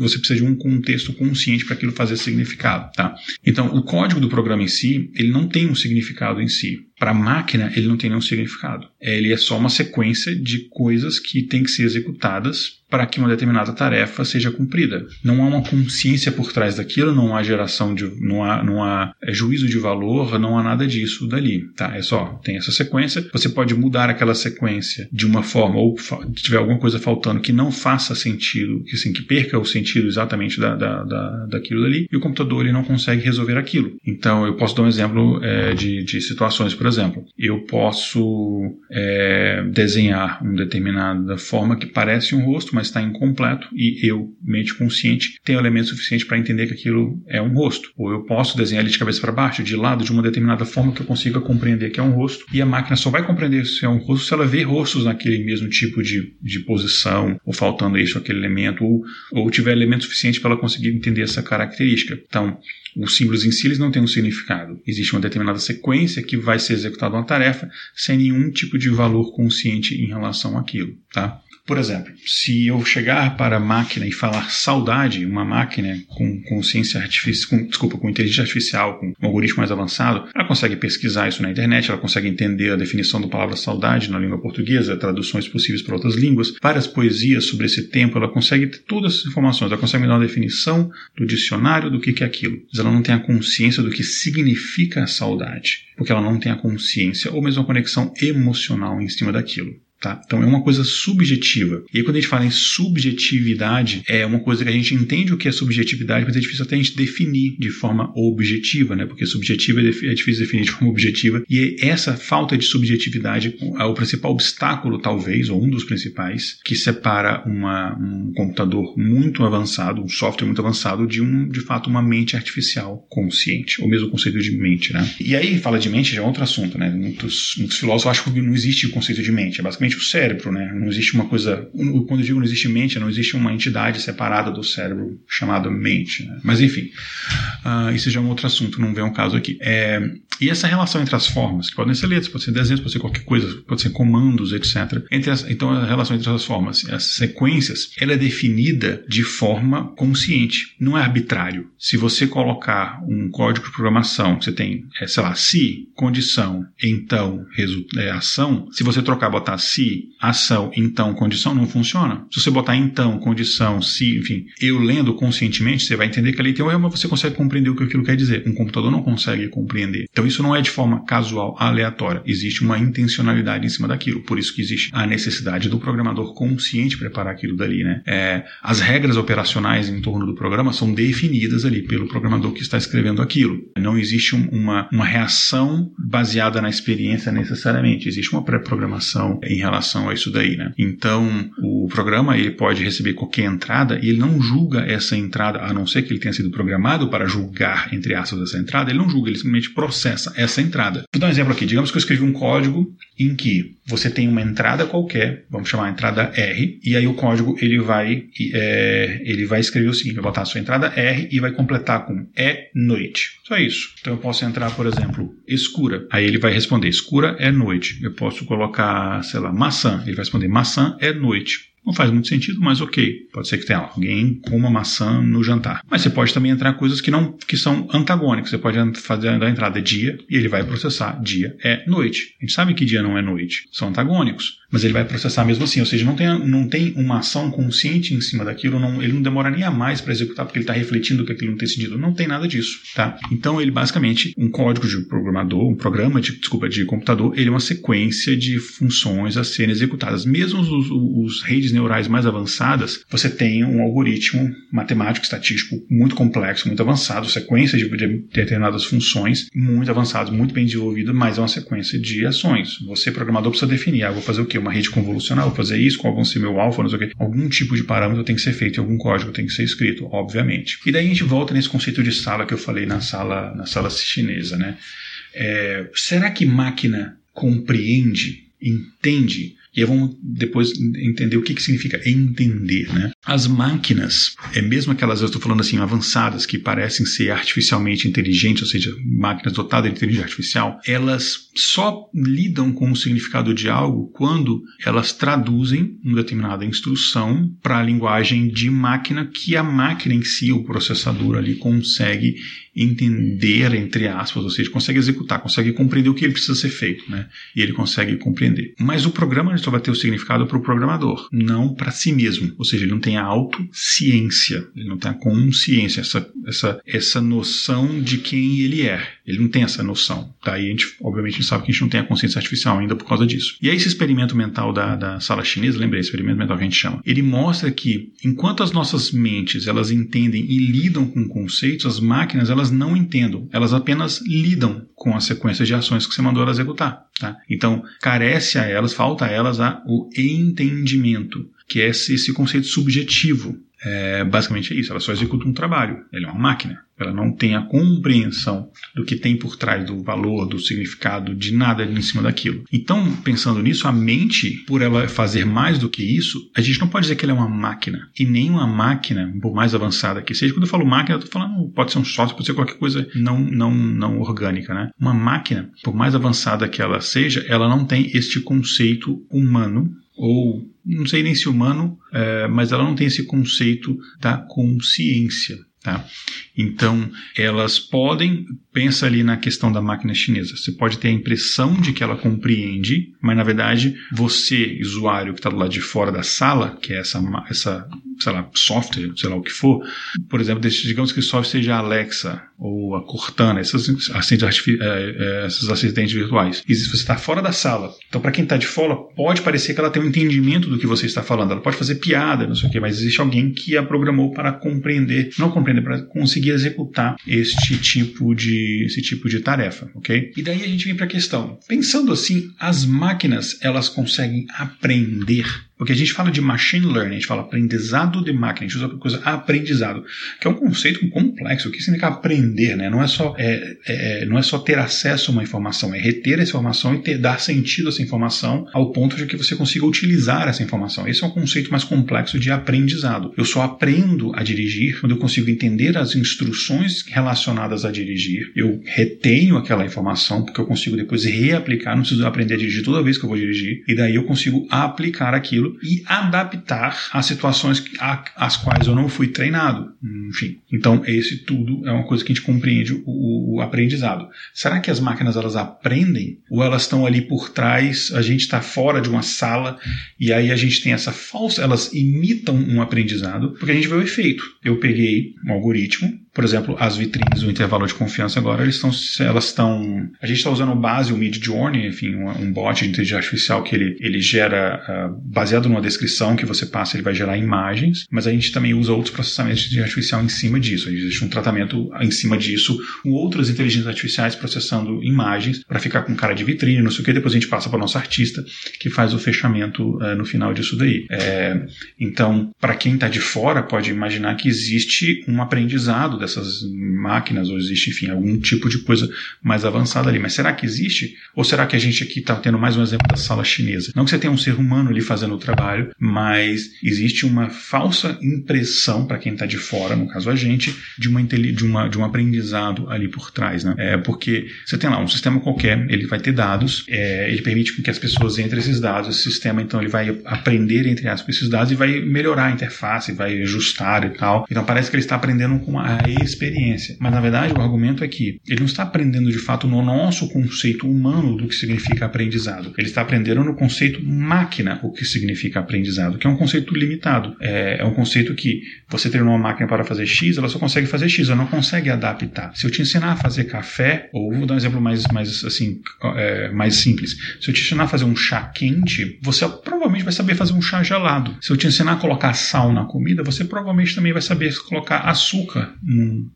você precisa de um contexto consciente para aquilo fazer significado, tá? Então, o código do programa em si, ele não tem um significado em si Para a máquina, ele não tem nenhum significado. Ele é só uma sequência de coisas que têm que ser executadas para que uma determinada tarefa seja cumprida. Não há uma consciência por trás daquilo, não há geração de, não há, não há é, juízo de valor, não há nada disso dali, tá? É só tem essa sequência. Você pode mudar aquela sequência de uma forma ou tiver alguma coisa faltando que não faça sentido, que assim que perca o sentido exatamente da, da, da daquilo dali, e o computador ele não consegue resolver aquilo. Então eu posso dar um exemplo é, de, de situações, por exemplo, eu posso é, desenhar uma determinada forma que parece um rosto, mas está incompleto e eu, mente consciente, tenho elemento suficiente para entender que aquilo é um rosto. Ou eu posso desenhar ele de cabeça para baixo, de lado, de uma determinada forma que eu consiga compreender que é um rosto. E a máquina só vai compreender se é um rosto se ela vê rostos naquele mesmo tipo de, de posição, ou faltando isso, aquele elemento, ou, ou tiver elemento suficiente para ela conseguir entender essa característica. Então, os símbolos em si eles não têm um significado. Existe uma determinada sequência que vai ser executada uma tarefa sem nenhum tipo de valor consciente em relação àquilo. Tá? Por exemplo, se eu chegar para a máquina e falar saudade, uma máquina com consciência artificial, com, desculpa, com inteligência artificial, com um algoritmo mais avançado, ela consegue pesquisar isso na internet, ela consegue entender a definição da palavra saudade na língua portuguesa, traduções possíveis para outras línguas, várias poesias sobre esse tempo, ela consegue ter todas essas informações, ela consegue me dar uma definição do dicionário do que, é aquilo. Mas ela não tem a consciência do que significa a saudade, porque ela não tem a consciência ou mesmo a conexão emocional em cima daquilo. Tá? Então é uma coisa subjetiva. E aí, quando a gente fala em subjetividade, é uma coisa que a gente entende o que é subjetividade, mas é difícil até a gente definir de forma objetiva, né? Porque subjetiva é, é difícil definir de forma objetiva. E essa falta de subjetividade é o principal obstáculo, talvez, ou um dos principais, que separa uma, um computador muito avançado, um software muito avançado, de um, de fato, uma mente artificial consciente, ou mesmo o conceito de mente, né? E aí, fala de mente já é outro assunto, né? Muitos, muitos filósofos acham que não existe o conceito de mente, é basicamente o cérebro, né? Não existe uma coisa. Quando eu digo não existe mente, não existe uma entidade separada do cérebro chamada mente. Né? Mas enfim, uh, isso já é um outro assunto, não vem um caso aqui. É, e essa relação entre as formas, que podem ser letras, pode ser desenhos, pode ser qualquer coisa, pode ser comandos, etc. As, então a relação entre as formas, as sequências, ela é definida de forma consciente, não é arbitrário. Se você colocar um código de programação, você tem, é, sei lá, se, condição, então, é, ação, se você trocar, botar se se, ação, então, condição, não funciona. Se você botar então, condição, se, enfim, eu lendo conscientemente, você vai entender que ali tem um erro, mas você consegue compreender o que aquilo quer dizer. Um computador não consegue compreender. Então isso não é de forma casual, aleatória. Existe uma intencionalidade em cima daquilo. Por isso que existe a necessidade do programador consciente preparar aquilo dali, né? É, as regras operacionais em torno do programa são definidas ali pelo programador que está escrevendo aquilo. Não existe um, uma, uma reação baseada na experiência necessariamente. Existe uma pré-programação em relação a isso daí, né? Então, o programa ele pode receber qualquer entrada e ele não julga essa entrada, a não ser que ele tenha sido programado para julgar, entre aspas, essa entrada, ele não julga, ele simplesmente processa essa entrada. Vou dar um exemplo aqui. Digamos que eu escrevi um código em que você tem uma entrada qualquer, vamos chamar a entrada R, e aí o código ele vai, é, ele vai escrever o seguinte, vai botar a sua entrada R e vai completar com é noite. Só isso. Então eu posso entrar, por exemplo, escura. Aí ele vai responder escura é noite. Eu posso colocar, sei lá, maçã. Ele vai responder maçã é noite. Não faz muito sentido, mas ok. Pode ser que tenha alguém com uma maçã no jantar. Mas você pode também entrar coisas que não que são antagônicas. Você pode fazer a entrada dia e ele vai processar dia é noite. A gente sabe que dia não é noite. São antagônicos mas ele vai processar mesmo assim. Ou seja, não tem, não tem uma ação consciente em cima daquilo, não, ele não demora nem a mais para executar porque ele está refletindo que aquilo não tem sentido. Não tem nada disso, tá? Então ele basicamente, um código de programador, um programa de, desculpa, de computador, ele é uma sequência de funções a serem executadas. Mesmo os, os redes neurais mais avançadas, você tem um algoritmo matemático, estatístico muito complexo, muito avançado, sequência de, de determinadas funções muito avançadas, muito bem desenvolvidas, mas é uma sequência de ações. Você, programador, precisa definir, ah, vou fazer o quê? Uma rede convolucional, vou fazer isso, vai ser meu alfa, não sei o quê. Algum tipo de parâmetro tem que ser feito, algum código tem que ser escrito, obviamente. E daí a gente volta nesse conceito de sala que eu falei na sala, na sala chinesa, né? É, será que máquina compreende, entende E aí vamos depois entender o que, que significa entender, né? As máquinas, é mesmo aquelas, eu estou falando assim, avançadas, que parecem ser artificialmente inteligentes, ou seja, máquinas dotadas de inteligência artificial, elas só lidam com o significado de algo quando elas traduzem uma determinada instrução para a linguagem de máquina que a máquina em si, o processador ali, consegue entender, entre aspas, ou seja, consegue executar, consegue compreender o que ele precisa ser feito, né? E ele consegue compreender. Mas o programa só vai ter o significado para o programador, não para si mesmo. Ou seja, ele não tem a autociência, ele não tem a consciência, essa, essa, essa noção de quem ele é. Ele não tem essa noção. Daí a gente, obviamente, a gente sabe que a gente não tem a consciência artificial ainda por causa disso. E aí esse experimento mental da, da sala chinesa, lembrei, experimento mental que a gente chama, ele mostra que enquanto as nossas mentes elas entendem e lidam com conceitos, as máquinas elas não entendam, elas apenas lidam com as sequências de ações que você mandou elas executar. Tá? Então, carece a elas, falta a elas a, o entendimento, que é esse, esse conceito subjetivo é, basicamente é isso, ela só executa um trabalho, ela é uma máquina. Ela não tem a compreensão do que tem por trás do valor, do significado, de nada em cima daquilo. Então, pensando nisso, a mente, por ela fazer mais do que isso, a gente não pode dizer que ela é uma máquina. E nem uma máquina, por mais avançada que seja, quando eu falo máquina, eu estou falando, pode ser um software, pode ser qualquer coisa não, não, não orgânica. Né? Uma máquina, por mais avançada que ela seja, ela não tem este conceito humano ou não sei nem se humano, é, mas ela não tem esse conceito da consciência. Tá? Então, elas podem, pensa ali na questão da máquina chinesa, você pode ter a impressão de que ela compreende, mas na verdade, você, usuário que está do lado de fora da sala, que é essa, essa sei lá, software, sei lá o que for, por exemplo, digamos que o software seja a Alexa ou a Cortana, essas assistentes, é, é, esses assistentes virtuais. E se você está fora da sala, então para quem está de fora, pode parecer que ela tem um entendimento do que você está falando, ela pode fazer piada, não sei o que, mas existe alguém que a programou para compreender, não compreender, para conseguir executar este tipo de, esse tipo de tarefa, ok? E daí a gente vem para a questão, pensando assim, as máquinas elas conseguem aprender porque a gente fala de machine learning, a gente fala aprendizado de máquina, a gente usa a coisa aprendizado, que é um conceito complexo. O que significa aprender? Né? Não, é só, é, é, não é só ter acesso a uma informação, é reter essa informação e ter, dar sentido a essa informação ao ponto de que você consiga utilizar essa informação. Esse é um conceito mais complexo de aprendizado. Eu só aprendo a dirigir quando eu consigo entender as instruções relacionadas a dirigir. Eu retenho aquela informação porque eu consigo depois reaplicar, não preciso aprender a dirigir toda vez que eu vou dirigir, e daí eu consigo aplicar aquilo e adaptar às situações às quais eu não fui treinado. Enfim, então esse tudo é uma coisa que a gente compreende o, o aprendizado. Será que as máquinas elas aprendem ou elas estão ali por trás? A gente está fora de uma sala e aí a gente tem essa falsa, elas imitam um aprendizado porque a gente vê o efeito. Eu peguei um algoritmo por exemplo, as vitrines, o intervalo de confiança agora, eles estão, elas estão. A gente está usando o base, o Mid Journey, enfim, um, um, bot de inteligência artificial que ele, ele gera, uh, baseado numa descrição que você passa, ele vai gerar imagens, mas a gente também usa outros processamentos de inteligência artificial em cima disso. Existe um tratamento em cima disso, com outras inteligências artificiais processando imagens para ficar com cara de vitrine, não sei o que. Depois a gente passa para o nosso artista que faz o fechamento uh, no final disso daí. É, então, para quem está de fora, pode imaginar que existe um aprendizado dessas máquinas, ou existe, enfim, algum tipo de coisa mais avançada ali. Mas será que existe? Ou será que a gente aqui está tendo mais um exemplo da sala chinesa? Não que você tenha um ser humano ali fazendo o trabalho, mas existe uma falsa impressão para quem está de fora, no caso a gente, de, uma, de, uma, de um aprendizado ali por trás. Né? É porque você tem lá um sistema qualquer, ele vai ter dados, é, ele permite que as pessoas entrem esses dados, esse sistema então ele vai aprender entre aspas esses dados e vai melhorar a interface, vai ajustar e tal. Então parece que ele está aprendendo com a experiência. Mas na verdade o argumento é que ele não está aprendendo de fato no nosso conceito humano do que significa aprendizado. Ele está aprendendo no conceito máquina o que significa aprendizado, que é um conceito limitado. É, é um conceito que você treinou uma máquina para fazer X, ela só consegue fazer X, ela não consegue adaptar. Se eu te ensinar a fazer café, ou vou dar um exemplo mais, mais assim, é, mais simples. Se eu te ensinar a fazer um chá quente, você provavelmente vai saber fazer um chá gelado. Se eu te ensinar a colocar sal na comida, você provavelmente também vai saber colocar açúcar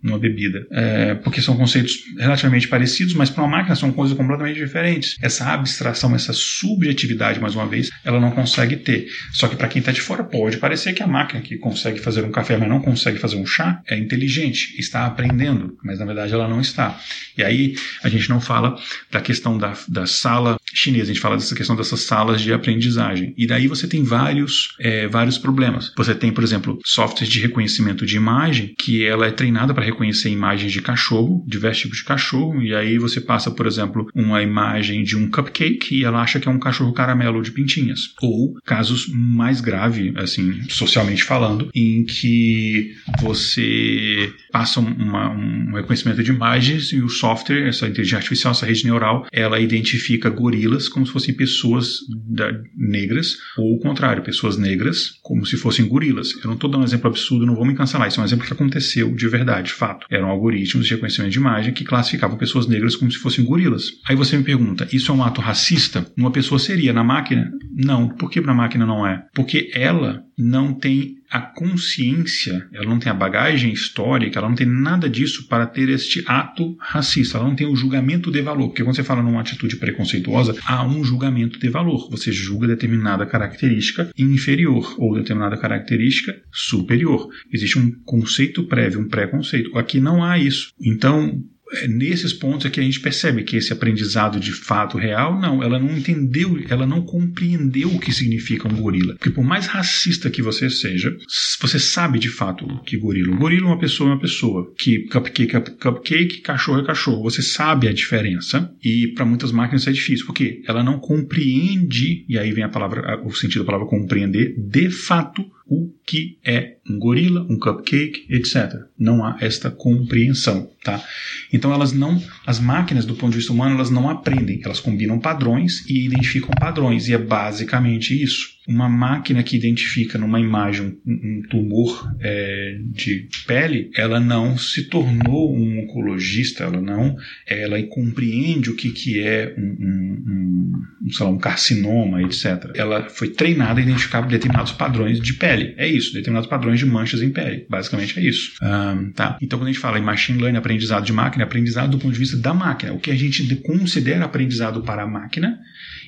numa bebida. É, porque são conceitos relativamente parecidos, mas para uma máquina são coisas completamente diferentes. Essa abstração, essa subjetividade, mais uma vez, ela não consegue ter. Só que para quem está de fora, pode parecer que a máquina que consegue fazer um café, mas não consegue fazer um chá, é inteligente, está aprendendo, mas na verdade ela não está. E aí a gente não fala da questão da, da sala chinesa. A gente fala dessa questão dessas salas de aprendizagem. E daí você tem vários, é, vários problemas. Você tem, por exemplo, softwares de reconhecimento de imagem, que ela é treinada para reconhecer imagens de cachorro, diversos tipos de cachorro, e aí você passa, por exemplo, uma imagem de um cupcake e ela acha que é um cachorro caramelo de pintinhas. Ou casos mais graves, assim, socialmente falando, em que você passa uma, um reconhecimento de imagens e o software, essa inteligência artificial, essa rede neural, ela identifica gorilas como se fossem pessoas da, negras, ou o contrário, pessoas negras como se fossem gorilas. Eu não estou dando um exemplo absurdo, não vou me cancelar, isso é um exemplo que aconteceu de verdade, de fato. Eram algoritmos de reconhecimento de imagem que classificavam pessoas negras como se fossem gorilas. Aí você me pergunta, isso é um ato racista? Uma pessoa seria, na máquina? Não. Por que na máquina não é? Porque ela não tem a consciência, ela não tem a bagagem histórica, ela não tem nada disso para ter este ato racista, ela não tem o julgamento de valor. Porque quando você fala numa atitude preconceituosa, há um julgamento de valor. Você julga determinada característica inferior ou determinada característica superior. Existe um conceito prévio, um preconceito. Aqui não há isso. Então, nesses pontos é que a gente percebe que esse aprendizado de fato real, não, ela não entendeu, ela não compreendeu o que significa um gorila. Porque por mais racista que você seja, você sabe de fato que gorila. Um gorila é uma pessoa é uma pessoa. Que cupcake é cupcake, cachorro é cachorro. Você sabe a diferença. E para muitas máquinas isso é difícil, porque ela não compreende, e aí vem a palavra, o sentido da palavra compreender, de fato o que é um gorila, um cupcake, etc. Não há esta compreensão, tá? Então elas não, as máquinas do ponto de vista humano, elas não aprendem, elas combinam padrões e identificam padrões e é basicamente isso uma máquina que identifica numa imagem um, tumor é, de pele, ela não se tornou um oncologista, ela não, ela compreende o que, que é um, um, um, lá, um carcinoma, etc. Ela foi treinada a identificar determinados padrões de pele. É isso, determinados padrões de manchas em pele. Basicamente é isso. Um, tá? Então, quando a gente fala em machine learning, aprendizado de máquina, aprendizado do ponto de vista da máquina. O que a gente considera aprendizado para a máquina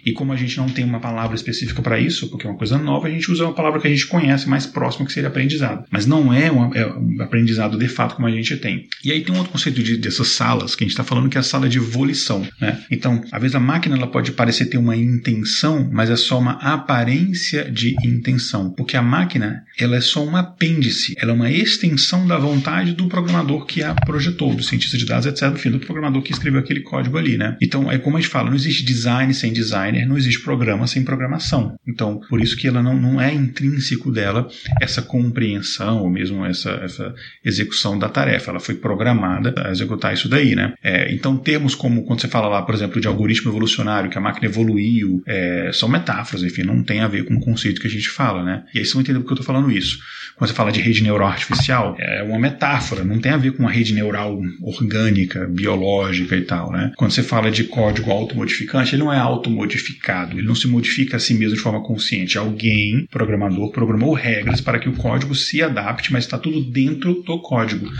e como a gente não tem uma palavra específica para isso, porque é uma coisa nova, a gente usa uma palavra que a gente conhece mais próxima, que seria aprendizado. Mas não é um, é um aprendizado de fato como a gente tem. E aí tem um outro conceito de, dessas salas, que a gente está falando que é a sala de volição. Né? Então, às vezes a máquina ela pode parecer ter uma intenção, mas é só uma aparência de intenção. Porque a máquina ela é só um apêndice, ela é uma extensão da vontade do programador que a projetou, do cientista de dados, etc., enfim, do programador que escreveu aquele código ali. Né? Então, é como a gente fala, não existe design sem design designer, não existe programa sem programação. Então, por isso que ela não, não é intrínseco dela essa compreensão ou mesmo essa, essa execução da tarefa. Ela foi programada a executar isso daí, né? É, então, termos como quando você fala lá, por exemplo, de algoritmo evolucionário, que a máquina evoluiu, é, são metáforas, enfim, não tem a ver com o conceito que a gente fala, né? E aí vocês vão entender por que eu estou falando isso. Quando você fala de rede neural artificial, é uma metáfora, não tem a ver com uma rede neural orgânica, biológica e tal, né? Quando você fala de código automodificante, ele não é automodificante modificado, ele não se modifica a si mesmo de forma consciente. Alguém, programador, programou regras para que o código se adapte, mas está tudo dentro do código.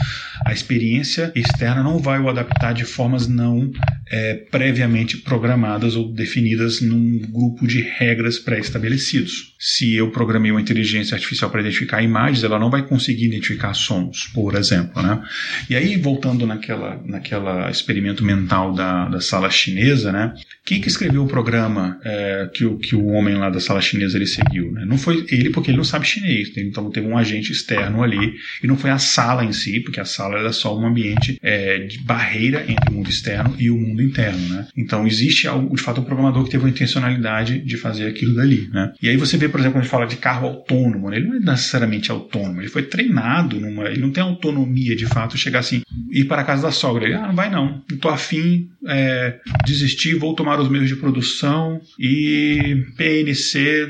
A experiência externa não vai o adaptar de formas não é, previamente programadas ou definidas num grupo de regras pré-estabelecidos. Se eu programei uma inteligência artificial para identificar imagens, ela não vai conseguir identificar sons, por exemplo. Né? E aí, voltando naquela, naquela experimento mental da, da sala chinesa, né? quem que escreveu o programa é, que, o, que o homem lá da sala chinesa ele seguiu. Né? Não foi ele porque ele não sabe chinês, então teve um agente externo ali e não foi a sala em si, porque a sala era só um ambiente é, de barreira entre o mundo externo e o mundo interno. Né? Então existe de fato um programador que teve uma intencionalidade de fazer aquilo dali. Né? E aí você vê, por exemplo, quando a gente fala de carro autônomo, né? ele não é necessariamente autônomo, ele foi treinado numa, ele não tem autonomia de fato chegar assim ir para a casa da sogra. Ele, ah, não vai não, não tô afim, é, desistir, vou tomar os meios de produção e PNC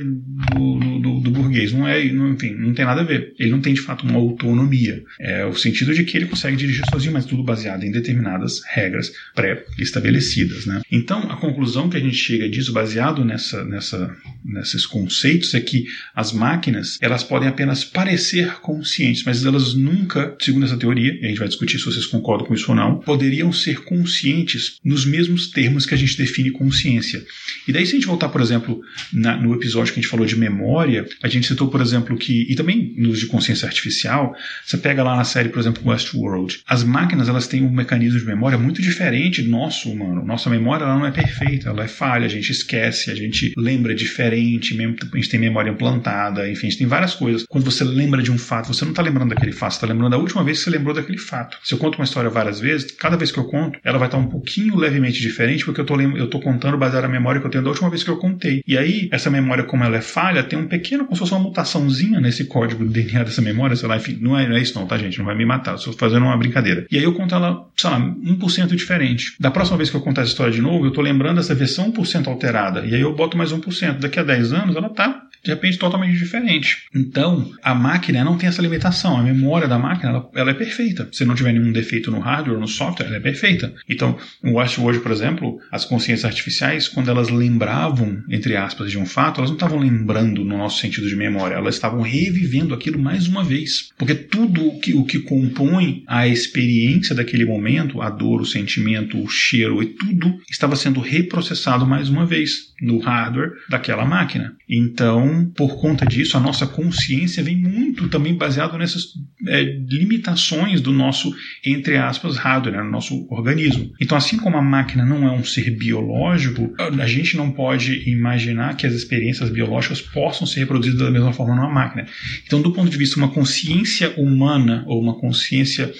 do, do, do burguês. Não é, não, enfim, não tem nada a ver. Ele não tem de fato uma autonomia. É o sentido de que ele consegue dirigir sozinho, mas tudo baseado em determinadas regras pré-estabelecidas. Né? Então, a conclusão que a gente chega disso, baseado nessa, nessa, nesses conceitos, é que as máquinas elas podem apenas parecer conscientes, mas elas nunca, segundo essa teoria, e a gente vai discutir se vocês concordam com isso ou não, poderiam ser conscientes nos mesmos termos que a gente define consciência. E daí, se a gente voltar, por exemplo, na, no episódio que a gente falou de memória, a gente citou, por exemplo, que, e também nos de consciência artificial, você pega lá na série, por exemplo, Westworld, as máquinas elas têm um mecanismo de memória muito diferente nosso nosso humano. Nossa memória ela não é perfeita, ela é falha, a gente esquece, a gente lembra diferente, a gente tem memória implantada, enfim, a gente tem várias coisas. Quando você lembra de um fato, você não está lembrando daquele fato, você está lembrando da última vez que você lembrou daquele fato. Se eu conto uma história várias vezes, cada vez que eu conto, ela vai estar um pouquinho levemente diferente, porque eu estou eu tô contando baseado na memória que eu tenho da última vez que eu contei. E aí, essa memória, como ela é falha, tem um pequeno, como se fosse uma mutaçãozinha nesse código do DNA dessa memória, sei lá, enfim, não é, não é isso não, tá, gente? Não vai me matar, estou fazendo uma brincadeira. E aí eu conto ela, sei lá, 1% diferente. Da próxima vez que eu contar essa história de novo, eu estou lembrando essa versão 1% alterada. E aí eu boto mais 1%. Daqui a 10 anos, ela tá de repente totalmente diferente. Então, a máquina não tem essa limitação. A memória da máquina ela, ela, é perfeita. Se não tiver nenhum defeito no hardware ou no software, ela é perfeita. Então, acho hoje, por exemplo, as consciências artificiais, quando elas lembravam, entre aspas, de um fato, elas não estavam lembrando no nosso sentido de memória, elas estavam revivendo aquilo mais uma vez. Porque tudo o que, o que compõe a experiência daquele momento, a dor, o sentimento, o cheiro e tudo, estava sendo reprocessado mais uma vez no hardware daquela máquina. Então, por conta disso, a nossa consciência vem muito também baseado nessas é, limitações do nosso, entre aspas, hardware, né, no nosso organismo. Então, assim como a máquina não é um ser biológico, a gente não pode imaginar que as experiências biológicas possam ser reproduzidas da mesma forma numa máquina. Então, do ponto de vista uma consciência humana ou uma consciência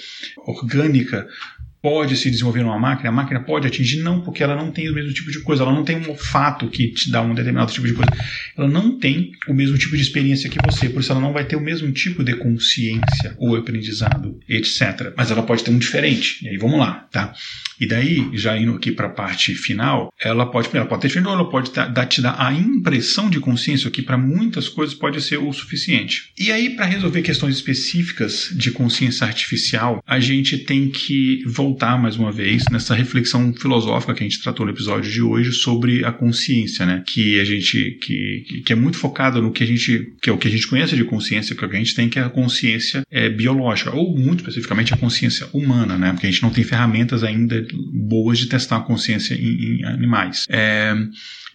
orgânica pode se desenvolver numa máquina, a máquina pode atingir, não, porque ela não tem o mesmo tipo de coisa, ela não tem um olfato que te dá um determinado tipo de coisa, ela não tem o mesmo tipo de experiência que você, por isso ela não vai ter o mesmo tipo de consciência ou aprendizado, etc. Mas ela pode ter um diferente, e aí vamos lá, tá? E daí, já indo aqui para a parte final, ela pode, ela pode ter diferente ou ela pode dar, te dar a impressão de consciência, que para muitas coisas pode ser o suficiente. E aí, para resolver questões específicas de consciência artificial, a gente tem que voltar voltar mais uma vez nessa reflexão filosófica que a gente tratou no episódio de hoje sobre a consciência, né? Que a gente que, que é muito focada no que a gente que é o que a gente conhece de consciência, que é que a gente tem que é a consciência é, biológica ou muito especificamente a consciência humana, né? Porque a gente não tem ferramentas ainda boas de testar a consciência em, em animais. É,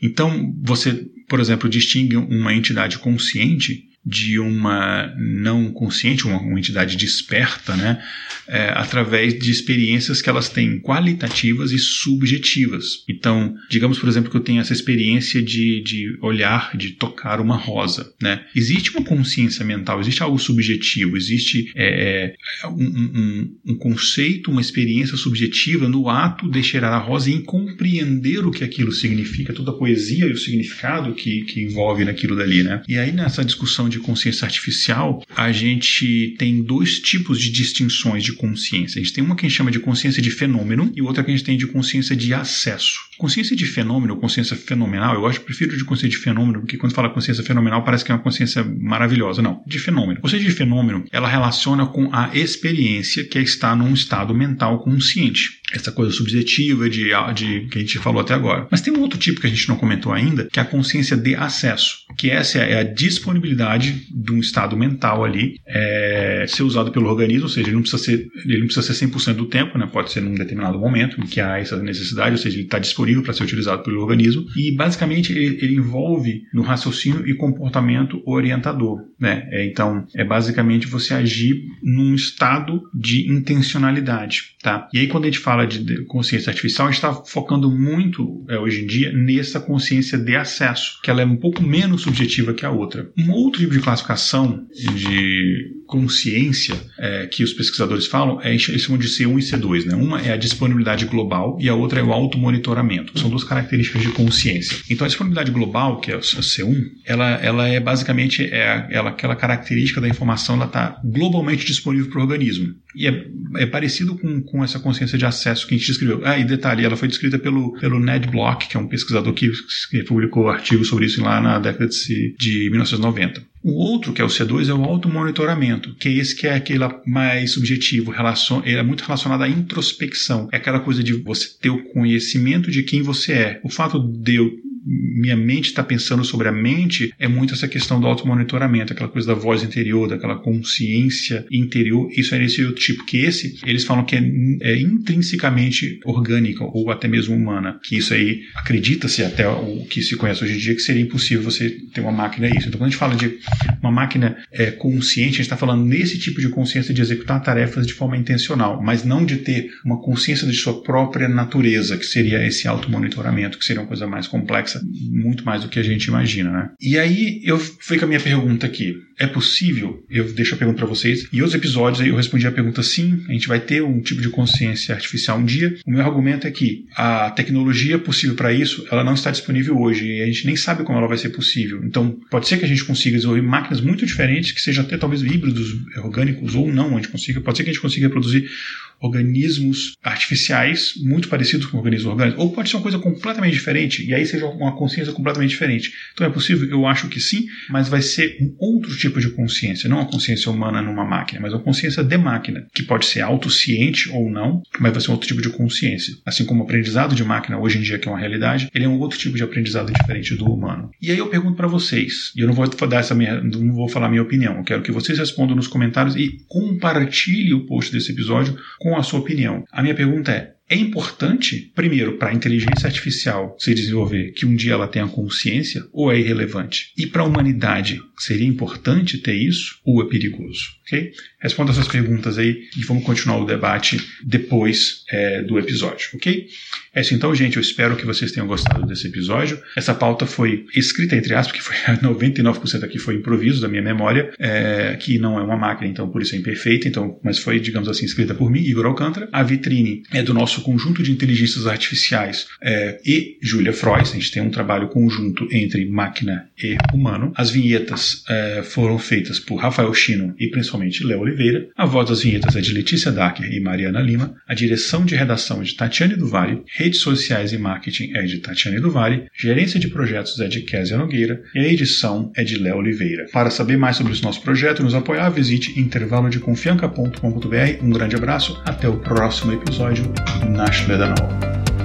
então você, por exemplo, distingue uma entidade consciente de uma não consciente, uma, uma entidade desperta, né, é, através de experiências que elas têm qualitativas e subjetivas. Então, digamos, por exemplo, que eu tenho essa experiência de, de olhar, de tocar uma rosa. Né? Existe uma consciência mental, existe algo subjetivo, existe é, é um, um, um, conceito, uma experiência subjetiva no ato de cheirar a rosa e compreender o que aquilo significa, toda a poesia e o significado que, que envolve naquilo dali. Né? E aí, nessa discussão de de consciência artificial, a gente tem dois tipos de distinções de consciência. A gente tem uma que a gente chama de consciência de fenômeno e outra que a gente tem de consciência de acesso. Consciência de fenômeno, consciência fenomenal, eu acho, prefiro de consciência de fenômeno, porque quando fala consciência fenomenal parece que é uma consciência maravilhosa. Não, de fenômeno. Consciência de fenômeno, ela relaciona com a experiência que é estar num estado mental consciente. Essa coisa subjetiva de, de que a gente falou até agora. Mas tem um outro tipo que a gente não comentou ainda, que é a consciência de acesso, que essa é a disponibilidade de um estado mental ali é, ser usado pelo organismo, ou seja, ele não precisa ser, ele não precisa ser 100% do tempo, né? pode ser num determinado momento em que há essa necessidade, ou seja, ele está disponível para ser utilizado pelo organismo e basicamente ele, ele envolve no raciocínio e comportamento orientador. Né? É, então é basicamente você agir num estado de intencionalidade. Tá? E aí quando a gente fala de consciência artificial, a gente está focando muito é, hoje em dia nessa consciência de acesso, que ela é um pouco menos subjetiva que a outra. Um outro tipo de classificação de consciência é, que os pesquisadores falam é chamam de C1 e C2. Né? Uma é a disponibilidade global e a outra é o automonitoramento. São duas características de consciência. Então a disponibilidade global, que é a C1, ela, ela é basicamente é, ela, aquela característica da informação ela está globalmente disponível para o organismo. E é, é, parecido com, com essa consciência de acesso que a gente descreveu. Ah, e detalhe, ela foi descrita pelo, pelo Ned Block, que é um pesquisador que, que publicou artigos sobre isso lá na década de, de 1990. O outro, que é o C2, é o automonitoramento, que é esse que é aquele mais subjetivo, relacion, ele é muito relacionado à introspecção. É aquela coisa de você ter o conhecimento de quem você é. O fato de eu minha mente está pensando sobre a mente é muito essa questão do automonitoramento, aquela coisa da voz interior, daquela consciência interior. Isso é esse outro tipo, que esse, eles falam que é, é intrinsecamente orgânica ou até mesmo humana. Que isso aí, acredita-se até o que se conhece hoje em dia, que seria impossível você ter uma máquina isso. Então, quando a gente fala de uma máquina é, consciente, a gente está falando nesse tipo de consciência de executar tarefas de forma intencional, mas não de ter uma consciência de sua própria natureza, que seria esse automonitoramento, que seria uma coisa mais complexa, muito mais do que a gente imagina, né? E aí eu fui com a minha pergunta aqui. É possível? Eu deixo a pergunta para vocês. E outros episódios eu respondi a pergunta sim, a gente vai ter um tipo de consciência artificial um dia. O meu argumento é que a tecnologia possível para isso, ela não está disponível hoje e a gente nem sabe como ela vai ser possível. Então, pode ser que a gente consiga desenvolver máquinas muito diferentes, que sejam até talvez híbridos orgânicos ou não, a gente consiga, pode ser que a gente consiga produzir organismos artificiais muito parecidos com organismos orgânicos, ou pode ser uma coisa completamente diferente, e aí seja uma consciência completamente diferente. Então é possível? Eu acho que sim, mas vai ser um outro tipo de consciência, não uma consciência humana numa máquina, mas uma consciência de máquina, que pode ser autociente ou não, mas vai ser um outro tipo de consciência. Assim como o aprendizado de máquina hoje em dia, que é uma realidade, ele é um outro tipo de aprendizado diferente do humano. E aí eu pergunto para vocês, e eu não vou dar essa minha, não vou falar minha opinião, eu quero que vocês respondam nos comentários e compartilhem o post desse episódio com a sua opinião. A minha pergunta é: é importante, primeiro, para a inteligência artificial se desenvolver que um dia ela tenha consciência ou é irrelevante? E para a humanidade, seria importante ter isso ou é perigoso? Ok? Responda essas perguntas aí e vamos continuar o debate depois é, do episódio, ok? É isso então, gente. Eu espero que vocês tenham gostado desse episódio. Essa pauta foi escrita, entre aspas, que foi 99% aqui foi improviso da minha memória, é, que não é uma máquina, então por isso é imperfeita, então, mas foi, digamos assim, escrita por mim, Igor Alcântara. A vitrine é do nosso conjunto de inteligências artificiais é, e Julia Freud. A gente tem um trabalho conjunto entre máquina e humano. As vinhetas é, foram feitas por Rafael Chino e principalmente Léo Oliveira. A voz das vinhetas é de Letícia Dacker e Mariana Lima. A direção de redação é de Tatiane do redes sociais e marketing é de Tatiane do Vale, gerência de projetos é de Kézia Nogueira e a edição é de Léo Oliveira. Para saber mais sobre esse nosso projeto e nos apoiar, visite intervalodeconfianca.com.br. Um grande abraço, até o próximo episódio. Nash Ledanol.